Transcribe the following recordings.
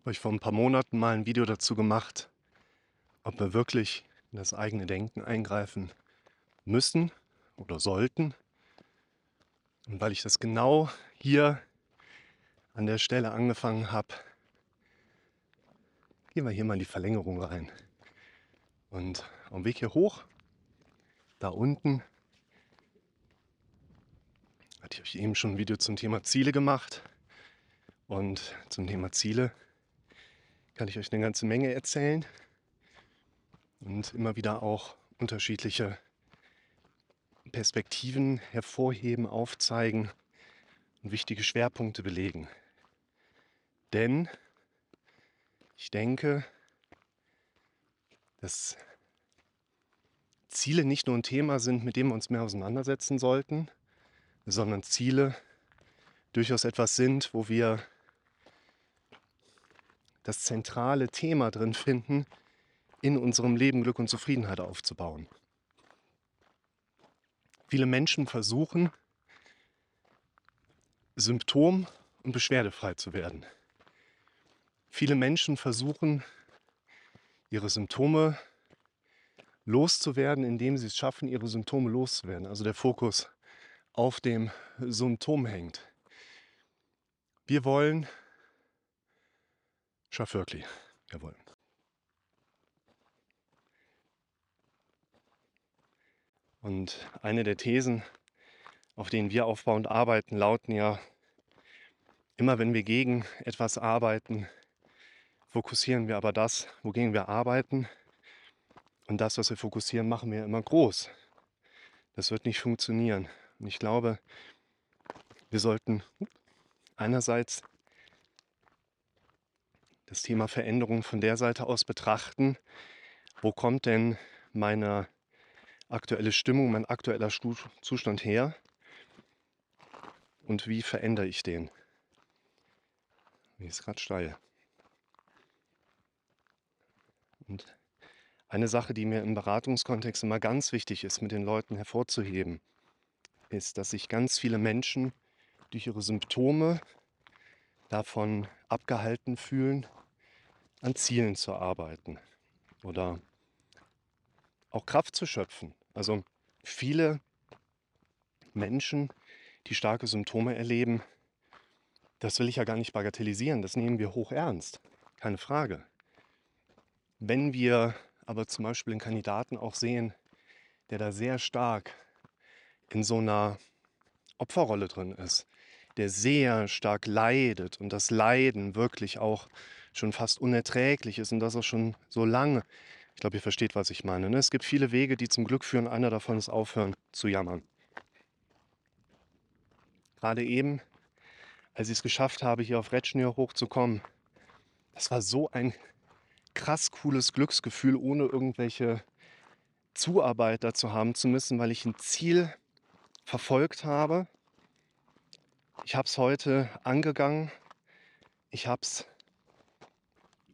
habe euch vor ein paar Monaten mal ein Video dazu gemacht, ob wir wirklich in das eigene Denken eingreifen müssen oder sollten. Und weil ich das genau hier an der Stelle angefangen habe, gehen wir hier mal in die Verlängerung rein. Und am Weg hier hoch, da unten, hatte ich euch eben schon ein Video zum Thema Ziele gemacht. Und zum Thema Ziele kann ich euch eine ganze Menge erzählen und immer wieder auch unterschiedliche Perspektiven hervorheben, aufzeigen und wichtige Schwerpunkte belegen. Denn ich denke, dass Ziele nicht nur ein Thema sind, mit dem wir uns mehr auseinandersetzen sollten, sondern Ziele durchaus etwas sind, wo wir das zentrale Thema drin finden, in unserem Leben Glück und Zufriedenheit aufzubauen. Viele Menschen versuchen, symptom- und beschwerdefrei zu werden. Viele Menschen versuchen, ihre Symptome loszuwerden, indem sie es schaffen, ihre Symptome loszuwerden. Also der Fokus auf dem Symptom hängt. Wir wollen, schaff wirklich, wir wollen. Und eine der Thesen, auf denen wir aufbauend arbeiten, lauten ja, immer wenn wir gegen etwas arbeiten, fokussieren wir aber das, wogegen wir arbeiten. Und das, was wir fokussieren, machen wir immer groß. Das wird nicht funktionieren. Und ich glaube, wir sollten einerseits das Thema Veränderung von der Seite aus betrachten. Wo kommt denn meine aktuelle Stimmung, mein aktueller Zustand her? Und wie verändere ich den? Die ist gerade steil. Und eine Sache, die mir im Beratungskontext immer ganz wichtig ist, mit den Leuten hervorzuheben, ist, dass sich ganz viele Menschen durch ihre Symptome davon abgehalten fühlen, an Zielen zu arbeiten oder auch Kraft zu schöpfen. Also viele Menschen, die starke Symptome erleben, das will ich ja gar nicht bagatellisieren, das nehmen wir hoch ernst, keine Frage. Wenn wir aber zum Beispiel einen Kandidaten auch sehen, der da sehr stark in so einer Opferrolle drin ist, der sehr stark leidet und das Leiden wirklich auch schon fast unerträglich ist und das auch schon so lange. Ich glaube, ihr versteht, was ich meine. Ne? Es gibt viele Wege, die zum Glück führen. Einer davon ist aufhören zu jammern. Gerade eben, als ich es geschafft habe, hier auf Retschnür hochzukommen, das war so ein krass cooles Glücksgefühl, ohne irgendwelche Zuarbeit dazu haben zu müssen, weil ich ein Ziel verfolgt habe. Ich habe es heute angegangen. Ich habe es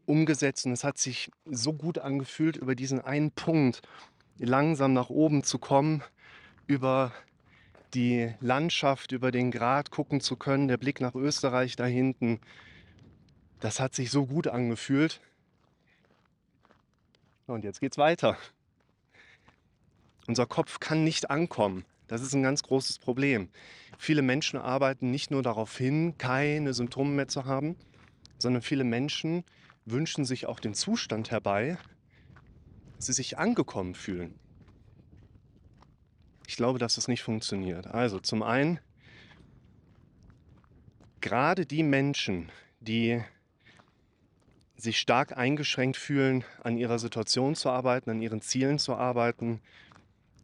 umgesetzt und es hat sich so gut angefühlt, über diesen einen Punkt langsam nach oben zu kommen, über die Landschaft, über den Grat gucken zu können, der Blick nach Österreich da hinten. Das hat sich so gut angefühlt. Und jetzt geht's weiter. Unser Kopf kann nicht ankommen. Das ist ein ganz großes Problem. Viele Menschen arbeiten nicht nur darauf hin, keine Symptome mehr zu haben, sondern viele Menschen wünschen sich auch den Zustand herbei, dass sie sich angekommen fühlen. Ich glaube, dass das nicht funktioniert. Also zum einen, gerade die Menschen, die sich stark eingeschränkt fühlen, an ihrer Situation zu arbeiten, an ihren Zielen zu arbeiten,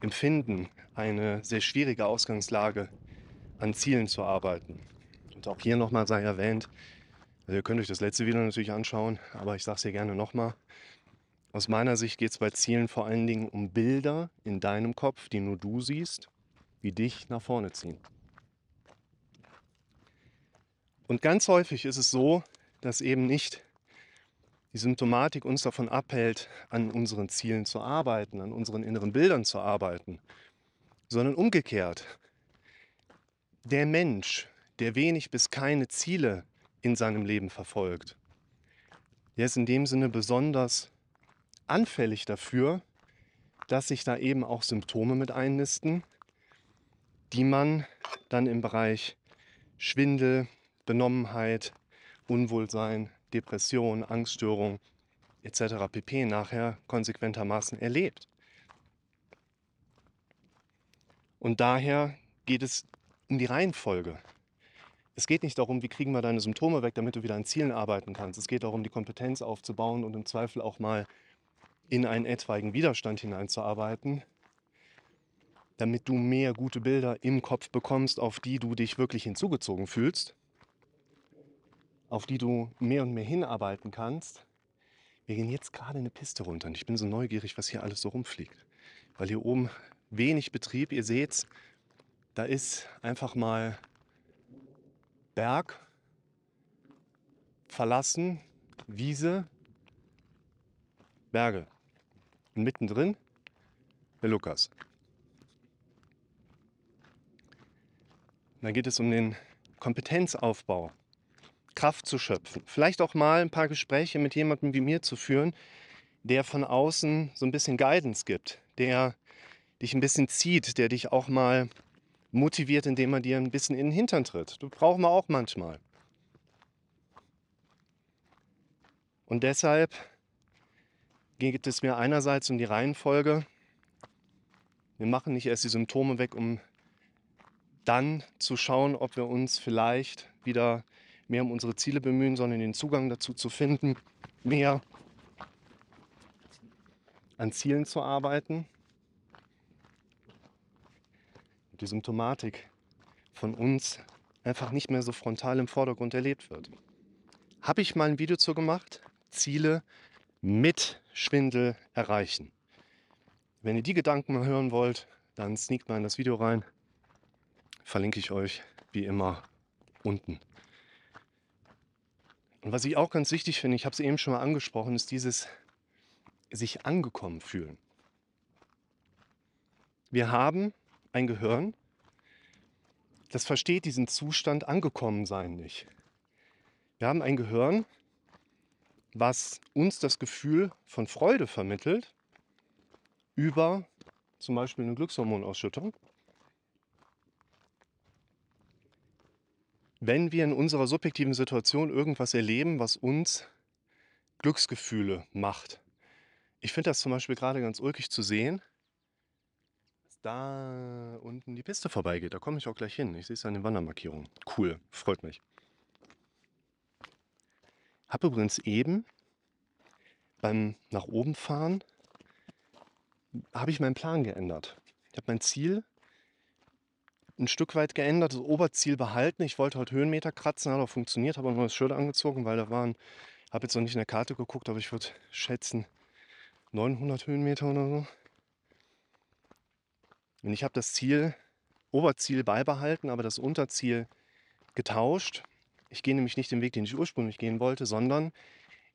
empfinden eine sehr schwierige Ausgangslage, an Zielen zu arbeiten. Und auch hier nochmal sei erwähnt, also ihr könnt euch das letzte Video natürlich anschauen, aber ich sage es hier gerne nochmal. Aus meiner Sicht geht es bei Zielen vor allen Dingen um Bilder in deinem Kopf, die nur du siehst, die dich nach vorne ziehen. Und ganz häufig ist es so, dass eben nicht die Symptomatik uns davon abhält, an unseren Zielen zu arbeiten, an unseren inneren Bildern zu arbeiten, sondern umgekehrt. Der Mensch, der wenig bis keine Ziele in seinem Leben verfolgt, der ist in dem Sinne besonders anfällig dafür, dass sich da eben auch Symptome mit einnisten, die man dann im Bereich Schwindel, Benommenheit, Unwohlsein, Depression, Angststörung etc. pp. nachher konsequentermaßen erlebt. Und daher geht es um die Reihenfolge. Es geht nicht darum, wie kriegen wir deine Symptome weg, damit du wieder an Zielen arbeiten kannst. Es geht darum, die Kompetenz aufzubauen und im Zweifel auch mal in einen etwaigen Widerstand hineinzuarbeiten, damit du mehr gute Bilder im Kopf bekommst, auf die du dich wirklich hinzugezogen fühlst, auf die du mehr und mehr hinarbeiten kannst. Wir gehen jetzt gerade eine Piste runter und ich bin so neugierig, was hier alles so rumfliegt. Weil hier oben wenig Betrieb, ihr seht, da ist einfach mal Berg, verlassen, Wiese, Berge. Und mittendrin der Lukas. Dann geht es um den Kompetenzaufbau, Kraft zu schöpfen. Vielleicht auch mal ein paar Gespräche mit jemandem wie mir zu führen, der von außen so ein bisschen Guidance gibt, der dich ein bisschen zieht, der dich auch mal motiviert, indem er dir ein bisschen in den Hintern tritt. Du brauchst man auch manchmal. Und deshalb geht es mir einerseits um die Reihenfolge. Wir machen nicht erst die Symptome weg, um dann zu schauen, ob wir uns vielleicht wieder mehr um unsere Ziele bemühen, sondern den Zugang dazu zu finden, mehr an Zielen zu arbeiten die Symptomatik von uns einfach nicht mehr so frontal im Vordergrund erlebt wird. Habe ich mal ein Video zu gemacht? Ziele mit Schwindel erreichen. Wenn ihr die Gedanken mal hören wollt, dann sneakt mal in das Video rein. Verlinke ich euch wie immer unten. Und was ich auch ganz wichtig finde, ich habe es eben schon mal angesprochen, ist dieses sich angekommen fühlen. Wir haben ein Gehirn, das versteht diesen Zustand angekommen sein nicht. Wir haben ein Gehirn, was uns das Gefühl von Freude vermittelt über zum Beispiel eine Glückshormonausschüttung. Wenn wir in unserer subjektiven Situation irgendwas erleben, was uns Glücksgefühle macht. Ich finde das zum Beispiel gerade ganz ulkig zu sehen, da unten die Piste vorbeigeht. Da komme ich auch gleich hin. Ich sehe es an den Wandermarkierungen. Cool, freut mich. Habe übrigens eben beim nach oben fahren habe ich meinen Plan geändert. Ich habe mein Ziel ein Stück weit geändert, das Oberziel behalten. Ich wollte heute Höhenmeter kratzen, hat auch funktioniert, habe ein neues Shirt angezogen, weil da waren, habe jetzt noch nicht in der Karte geguckt, aber ich würde schätzen 900 Höhenmeter oder so. Und ich habe das Ziel, Oberziel beibehalten, aber das Unterziel getauscht. Ich gehe nämlich nicht den Weg, den ich ursprünglich gehen wollte, sondern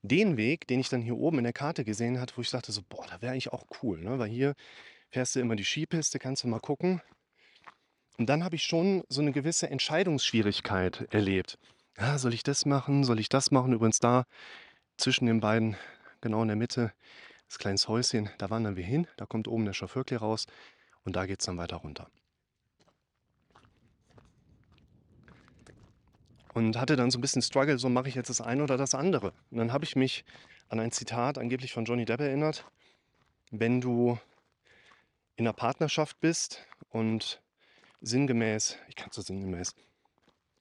den Weg, den ich dann hier oben in der Karte gesehen hatte, wo ich dachte so, boah, da wäre eigentlich auch cool, ne? weil hier fährst du immer die Skipiste, kannst du mal gucken. Und dann habe ich schon so eine gewisse Entscheidungsschwierigkeit erlebt. Ja, soll ich das machen? Soll ich das machen? Übrigens da zwischen den beiden, genau in der Mitte, das kleine Häuschen, da wandern wir hin. Da kommt oben der Chauffeurklee raus. Und da geht es dann weiter runter. Und hatte dann so ein bisschen Struggle, so mache ich jetzt das eine oder das andere. Und dann habe ich mich an ein Zitat angeblich von Johnny Depp erinnert. Wenn du in einer Partnerschaft bist und sinngemäß, ich kann so sinngemäß,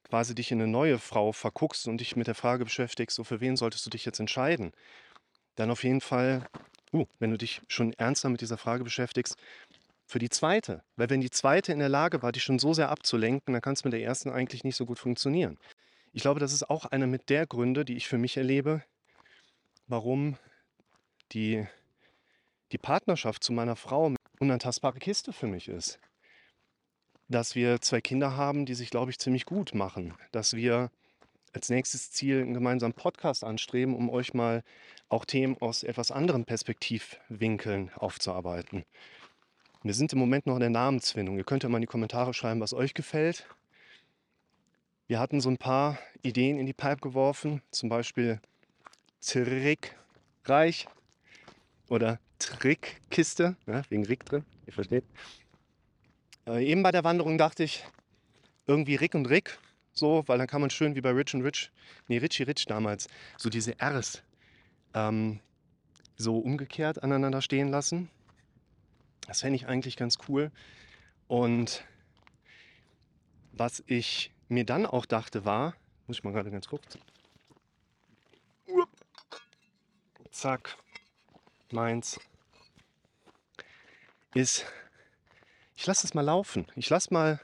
quasi dich in eine neue Frau verguckst und dich mit der Frage beschäftigst, so für wen solltest du dich jetzt entscheiden, dann auf jeden Fall, uh, wenn du dich schon ernster mit dieser Frage beschäftigst, für die zweite. Weil wenn die zweite in der Lage war, dich schon so sehr abzulenken, dann kann es mit der ersten eigentlich nicht so gut funktionieren. Ich glaube, das ist auch einer mit der Gründe, die ich für mich erlebe, warum die, die Partnerschaft zu meiner Frau eine unantastbare Kiste für mich ist. Dass wir zwei Kinder haben, die sich, glaube ich, ziemlich gut machen. Dass wir als nächstes Ziel einen gemeinsamen Podcast anstreben, um euch mal auch Themen aus etwas anderen Perspektivwinkeln aufzuarbeiten. Wir sind im Moment noch in der Namensfindung. Ihr könnt ja mal in die Kommentare schreiben, was euch gefällt. Wir hatten so ein paar Ideen in die Pipe geworfen, zum Beispiel trickreich oder Trickkiste, ja, wegen Rick drin, ihr versteht. Äh, eben bei der Wanderung dachte ich, irgendwie Rick und Rick, so, weil dann kann man schön wie bei Rich und Rich, nee, Richie Rich damals, so diese Rs ähm, so umgekehrt aneinander stehen lassen. Das fände ich eigentlich ganz cool. Und was ich mir dann auch dachte war, muss ich mal gerade ganz kurz. Zack, meins ist, ich lasse es mal laufen. Ich lasse mal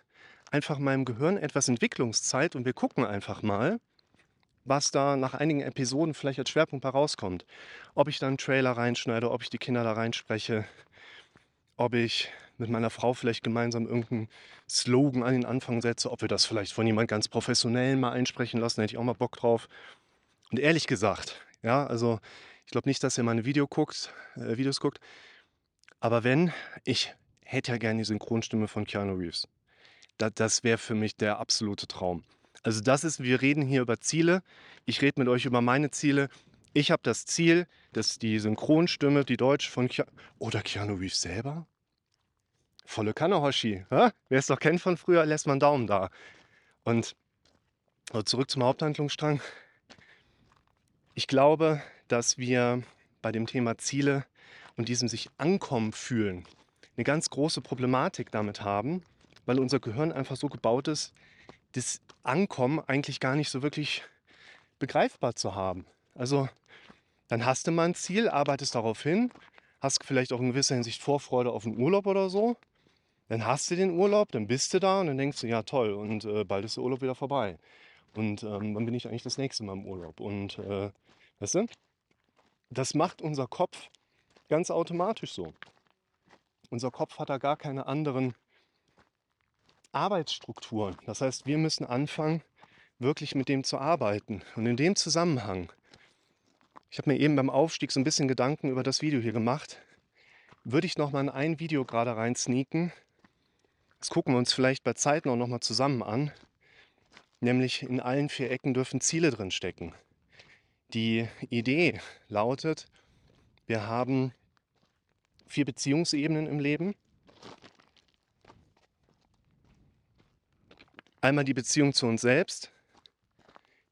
einfach meinem Gehirn etwas Entwicklungszeit und wir gucken einfach mal, was da nach einigen Episoden vielleicht als Schwerpunkt herauskommt. Ob ich dann einen Trailer reinschneide, ob ich die Kinder da reinspreche, ob ich mit meiner Frau vielleicht gemeinsam irgendeinen Slogan an den Anfang setze, ob wir das vielleicht von jemand ganz professionell mal einsprechen lassen, da hätte ich auch mal Bock drauf. Und ehrlich gesagt, ja, also ich glaube nicht, dass ihr meine Video guckt, äh, Videos guckt, aber wenn, ich hätte ja gerne die Synchronstimme von Keanu Reeves. Das, das wäre für mich der absolute Traum. Also das ist, wir reden hier über Ziele. Ich rede mit euch über meine Ziele. Ich habe das Ziel, dass die Synchronstimme, die Deutsch von Keanu, oder Keanu Reeves selber? Volle Kanne, Hoshi. Wer es doch kennt von früher, lässt man Daumen da. Und zurück zum Haupthandlungsstrang. Ich glaube, dass wir bei dem Thema Ziele und diesem sich ankommen fühlen eine ganz große Problematik damit haben, weil unser Gehirn einfach so gebaut ist, das Ankommen eigentlich gar nicht so wirklich begreifbar zu haben. Also dann hast du mal ein Ziel, arbeitest darauf hin, hast vielleicht auch in gewisser Hinsicht Vorfreude auf einen Urlaub oder so. Dann hast du den Urlaub, dann bist du da und dann denkst du, ja toll, und äh, bald ist der Urlaub wieder vorbei. Und ähm, wann bin ich eigentlich das nächste Mal im Urlaub? Und äh, weißt du, das macht unser Kopf ganz automatisch so. Unser Kopf hat da gar keine anderen Arbeitsstrukturen. Das heißt, wir müssen anfangen, wirklich mit dem zu arbeiten. Und in dem Zusammenhang, ich habe mir eben beim Aufstieg so ein bisschen Gedanken über das Video hier gemacht, würde ich noch mal in ein Video gerade rein sneaken. Das gucken wir uns vielleicht bei Zeiten auch noch mal zusammen an. Nämlich in allen vier Ecken dürfen Ziele drin stecken. Die Idee lautet, wir haben vier Beziehungsebenen im Leben. Einmal die Beziehung zu uns selbst,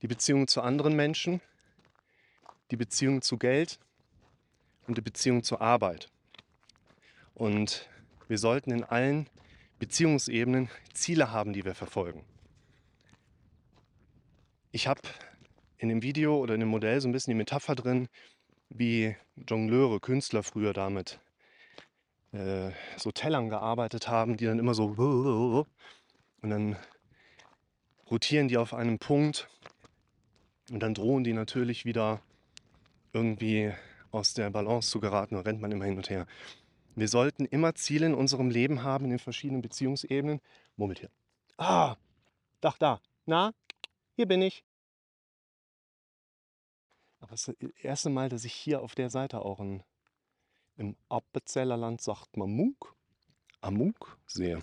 die Beziehung zu anderen Menschen, die Beziehung zu Geld und die Beziehung zur Arbeit. Und wir sollten in allen Beziehungsebenen Ziele haben, die wir verfolgen. Ich habe in dem Video oder in dem Modell so ein bisschen die Metapher drin, wie Jongleure, Künstler früher damit äh, so Tellern gearbeitet haben, die dann immer so und dann rotieren die auf einem Punkt und dann drohen die natürlich wieder irgendwie aus der Balance zu geraten und rennt man immer hin und her. Wir sollten immer Ziele in unserem Leben haben, in den verschiedenen Beziehungsebenen. Moment hier. Ah, Dach da. Na, hier bin ich. Aber es ist das erste Mal, dass ich hier auf der Seite auch ein, im Appenzellerland sagt man Munk, Amunk sehe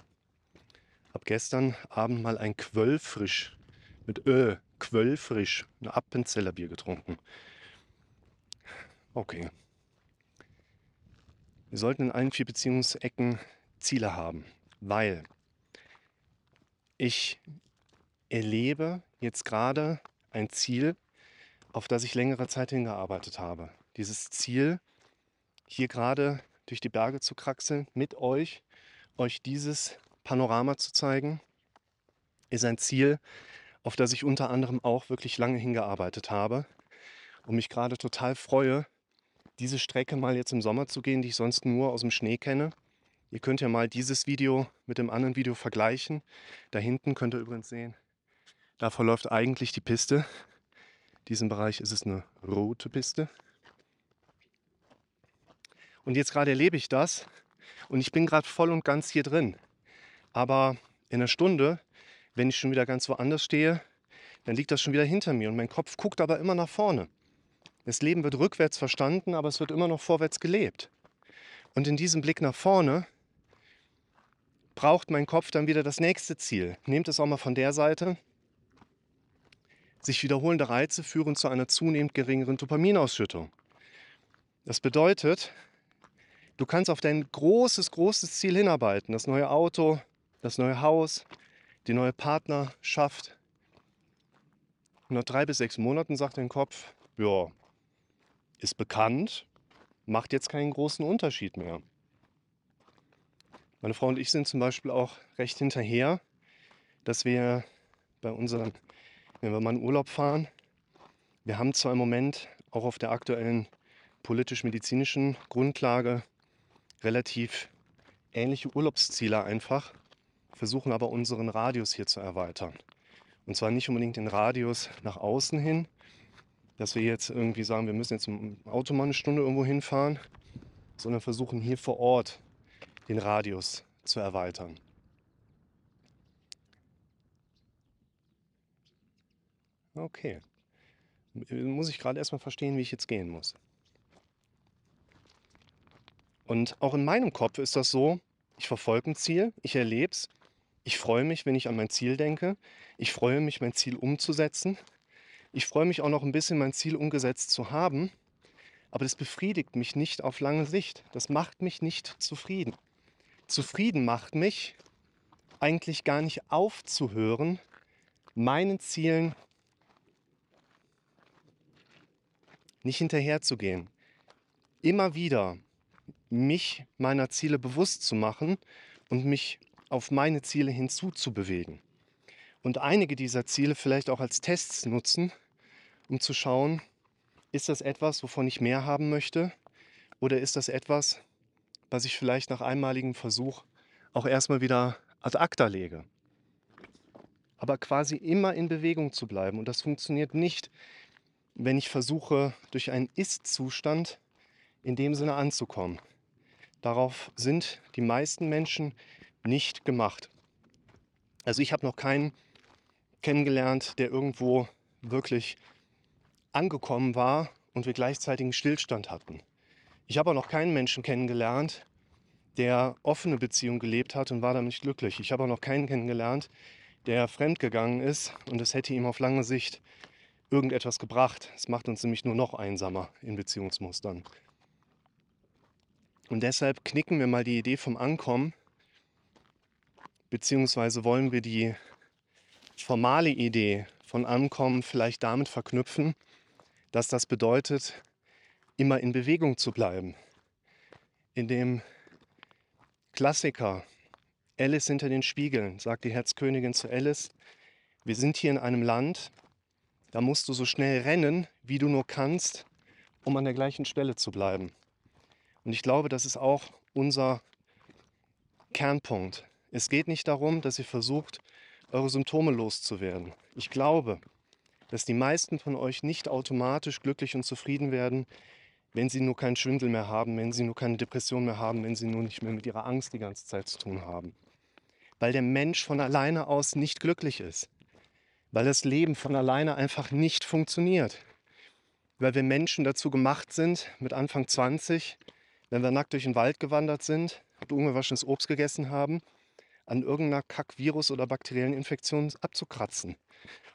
habe gestern Abend mal ein Quöllfrisch mit Ö, Quöllfrisch, ein Appenzeller Bier getrunken. Okay. Wir sollten in allen vier Beziehungsecken Ziele haben, weil ich erlebe jetzt gerade ein Ziel, auf das ich längere Zeit hingearbeitet habe. Dieses Ziel, hier gerade durch die Berge zu kraxeln, mit euch, euch dieses Panorama zu zeigen, ist ein Ziel, auf das ich unter anderem auch wirklich lange hingearbeitet habe und mich gerade total freue, diese Strecke mal jetzt im Sommer zu gehen, die ich sonst nur aus dem Schnee kenne. Ihr könnt ja mal dieses Video mit dem anderen Video vergleichen. Da hinten könnt ihr übrigens sehen, da verläuft eigentlich die Piste. In diesem Bereich ist es eine rote Piste. Und jetzt gerade erlebe ich das und ich bin gerade voll und ganz hier drin. Aber in einer Stunde, wenn ich schon wieder ganz woanders stehe, dann liegt das schon wieder hinter mir und mein Kopf guckt aber immer nach vorne. Das Leben wird rückwärts verstanden, aber es wird immer noch vorwärts gelebt. Und in diesem Blick nach vorne braucht mein Kopf dann wieder das nächste Ziel. Nehmt es auch mal von der Seite. sich wiederholende Reize führen zu einer zunehmend geringeren Dopaminausschüttung. Das bedeutet, du kannst auf dein großes, großes Ziel hinarbeiten. Das neue Auto, das neue Haus, die neue Partnerschaft. Und nach drei bis sechs Monaten sagt dein Kopf, ja, ist bekannt, macht jetzt keinen großen Unterschied mehr. Meine Frau und ich sind zum Beispiel auch recht hinterher, dass wir bei unseren, wenn wir mal in Urlaub fahren, wir haben zwar im Moment auch auf der aktuellen politisch-medizinischen Grundlage relativ ähnliche Urlaubsziele einfach, versuchen aber unseren Radius hier zu erweitern. Und zwar nicht unbedingt den Radius nach außen hin, dass wir jetzt irgendwie sagen, wir müssen jetzt im Auto mal eine Stunde irgendwo hinfahren, sondern versuchen hier vor Ort den Radius zu erweitern. Okay. Muss ich gerade erstmal verstehen, wie ich jetzt gehen muss. Und auch in meinem Kopf ist das so, ich verfolge ein Ziel, ich erlebe es, ich freue mich, wenn ich an mein Ziel denke, ich freue mich, mein Ziel umzusetzen, ich freue mich auch noch ein bisschen, mein Ziel umgesetzt zu haben, aber das befriedigt mich nicht auf lange Sicht. Das macht mich nicht zufrieden. Zufrieden macht mich eigentlich gar nicht aufzuhören, meinen Zielen nicht hinterherzugehen. Immer wieder mich meiner Ziele bewusst zu machen und mich auf meine Ziele hinzuzubewegen. Und einige dieser Ziele vielleicht auch als Tests nutzen, um zu schauen, ist das etwas, wovon ich mehr haben möchte? Oder ist das etwas, was ich vielleicht nach einmaligem Versuch auch erstmal wieder ad acta lege? Aber quasi immer in Bewegung zu bleiben. Und das funktioniert nicht, wenn ich versuche, durch einen Ist-Zustand in dem Sinne anzukommen. Darauf sind die meisten Menschen nicht gemacht. Also ich habe noch keinen kennengelernt, der irgendwo wirklich angekommen war und wir gleichzeitig einen Stillstand hatten. Ich habe auch noch keinen Menschen kennengelernt, der offene Beziehung gelebt hat und war damit nicht glücklich. Ich habe auch noch keinen kennengelernt, der fremdgegangen ist und es hätte ihm auf lange Sicht irgendetwas gebracht. Es macht uns nämlich nur noch einsamer in Beziehungsmustern. Und deshalb knicken wir mal die Idee vom Ankommen, beziehungsweise wollen wir die formale Idee von Ankommen vielleicht damit verknüpfen, dass das bedeutet, immer in Bewegung zu bleiben. In dem Klassiker Alice hinter den Spiegeln sagt die Herzkönigin zu Alice, wir sind hier in einem Land, da musst du so schnell rennen, wie du nur kannst, um an der gleichen Stelle zu bleiben. Und ich glaube, das ist auch unser Kernpunkt. Es geht nicht darum, dass ihr versucht, eure Symptome loszuwerden. Ich glaube, dass die meisten von euch nicht automatisch glücklich und zufrieden werden, wenn sie nur keinen Schwindel mehr haben, wenn sie nur keine Depression mehr haben, wenn sie nur nicht mehr mit ihrer Angst die ganze Zeit zu tun haben. Weil der Mensch von alleine aus nicht glücklich ist. Weil das Leben von alleine einfach nicht funktioniert. Weil wir Menschen dazu gemacht sind, mit Anfang 20, wenn wir nackt durch den Wald gewandert sind und ungewaschenes Obst gegessen haben, an irgendeiner Kack-Virus- oder bakteriellen Infektion abzukratzen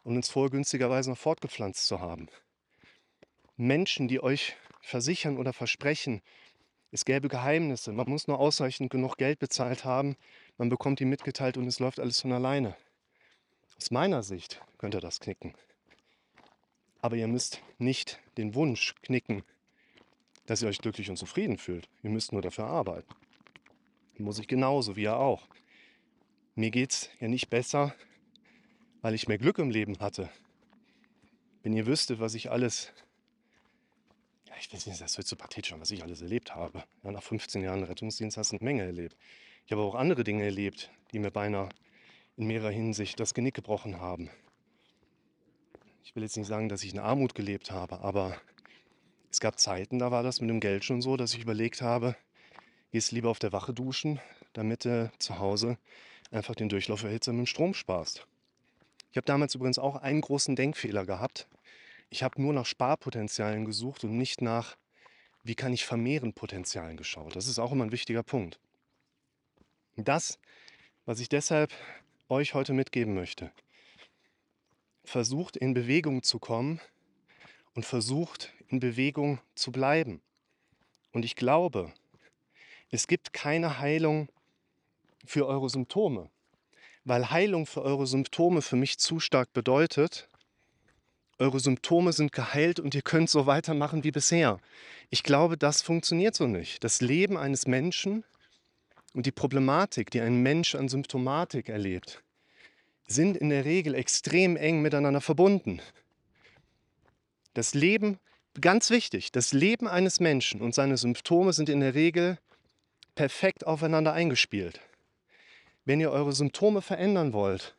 und uns vorher günstigerweise noch fortgepflanzt zu haben. Menschen, die euch versichern oder versprechen, es gäbe Geheimnisse, man muss nur ausreichend genug Geld bezahlt haben, man bekommt die mitgeteilt und es läuft alles von alleine. Aus meiner Sicht könnt ihr das knicken. Aber ihr müsst nicht den Wunsch knicken, dass ihr euch glücklich und zufrieden fühlt. Ihr müsst nur dafür arbeiten. Muss ich genauso wie ihr auch. Mir geht es ja nicht besser, weil ich mehr Glück im Leben hatte. Wenn ihr wüsstet, was ich alles, ja, ich weiß nicht, das wird so pathetisch, was ich alles erlebt habe. Ja, nach 15 Jahren Rettungsdienst hast du eine Menge erlebt. Ich habe auch andere Dinge erlebt, die mir beinahe in mehrerer Hinsicht das Genick gebrochen haben. Ich will jetzt nicht sagen, dass ich in Armut gelebt habe, aber es gab Zeiten, da war das mit dem Geld schon so, dass ich überlegt habe, gehst lieber auf der Wache duschen, damit du zu Hause einfach den Durchlauferhitzer mit dem Strom sparst. Ich habe damals übrigens auch einen großen Denkfehler gehabt. Ich habe nur nach Sparpotenzialen gesucht und nicht nach, wie kann ich vermehren Potenzialen geschaut. Das ist auch immer ein wichtiger Punkt. Das, was ich deshalb euch heute mitgeben möchte. versucht in Bewegung zu kommen und versucht in Bewegung zu bleiben. Und ich glaube, es gibt keine Heilung für eure Symptome, weil Heilung für eure Symptome für mich zu stark bedeutet, eure Symptome sind geheilt und ihr könnt so weitermachen wie bisher. Ich glaube, das funktioniert so nicht. Das Leben eines Menschen und die Problematik, die ein Mensch an Symptomatik erlebt, sind in der Regel extrem eng miteinander verbunden. Das Leben, ganz wichtig, das Leben eines Menschen und seine Symptome sind in der Regel perfekt aufeinander eingespielt. Wenn ihr eure Symptome verändern wollt,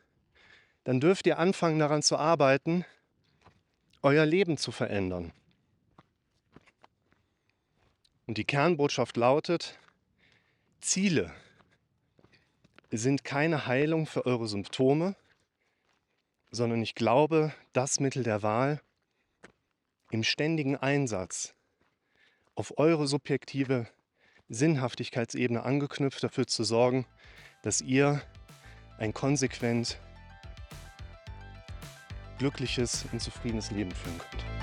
dann dürft ihr anfangen daran zu arbeiten, euer Leben zu verändern. Und die Kernbotschaft lautet, Ziele sind keine Heilung für eure Symptome, sondern ich glaube, das Mittel der Wahl im ständigen Einsatz auf eure subjektive Sinnhaftigkeitsebene angeknüpft dafür zu sorgen, dass ihr ein konsequent glückliches und zufriedenes Leben führen könnt.